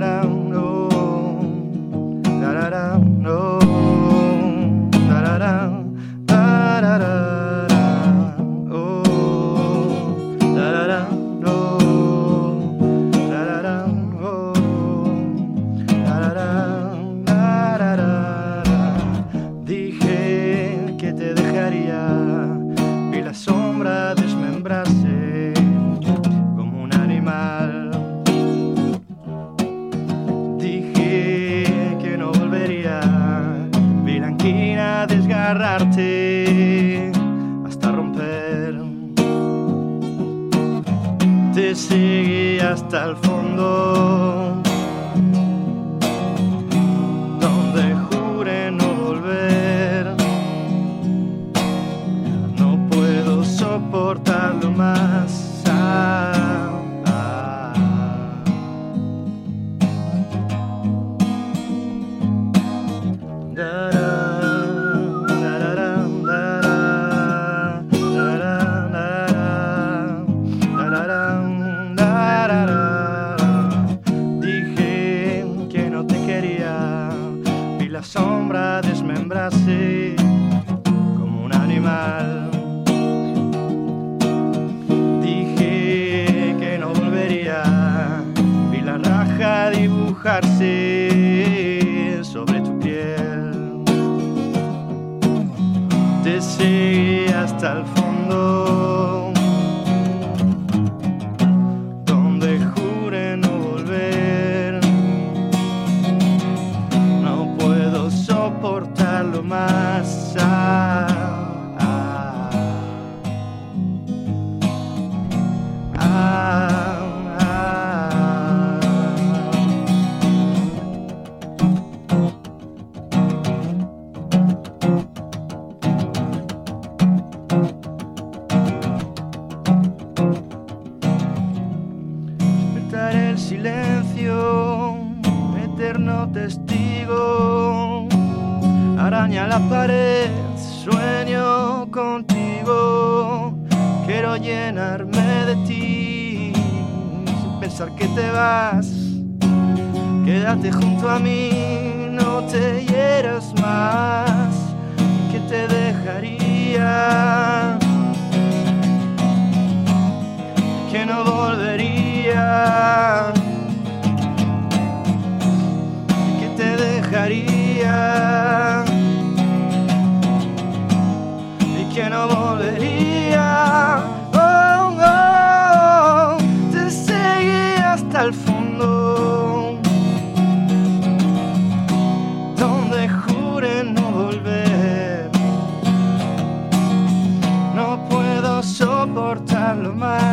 da da da da da da seguí hasta el fondo, donde jure no volver. No puedo soportarlo sombra desmembrarse como un animal. Dije que no volvería, vi la raja dibujarse sobre tu piel. Te seguí hasta el fondo, eterno testigo. Araña la pared, sueño contigo. Quiero llenarme de ti, sin pensar que te vas. Quédate junto a mí, no te hieras más. Que te dejaría que no volvería. Oh, oh, te seguí hasta el fondo, donde jure no volver. No puedo soportarlo más.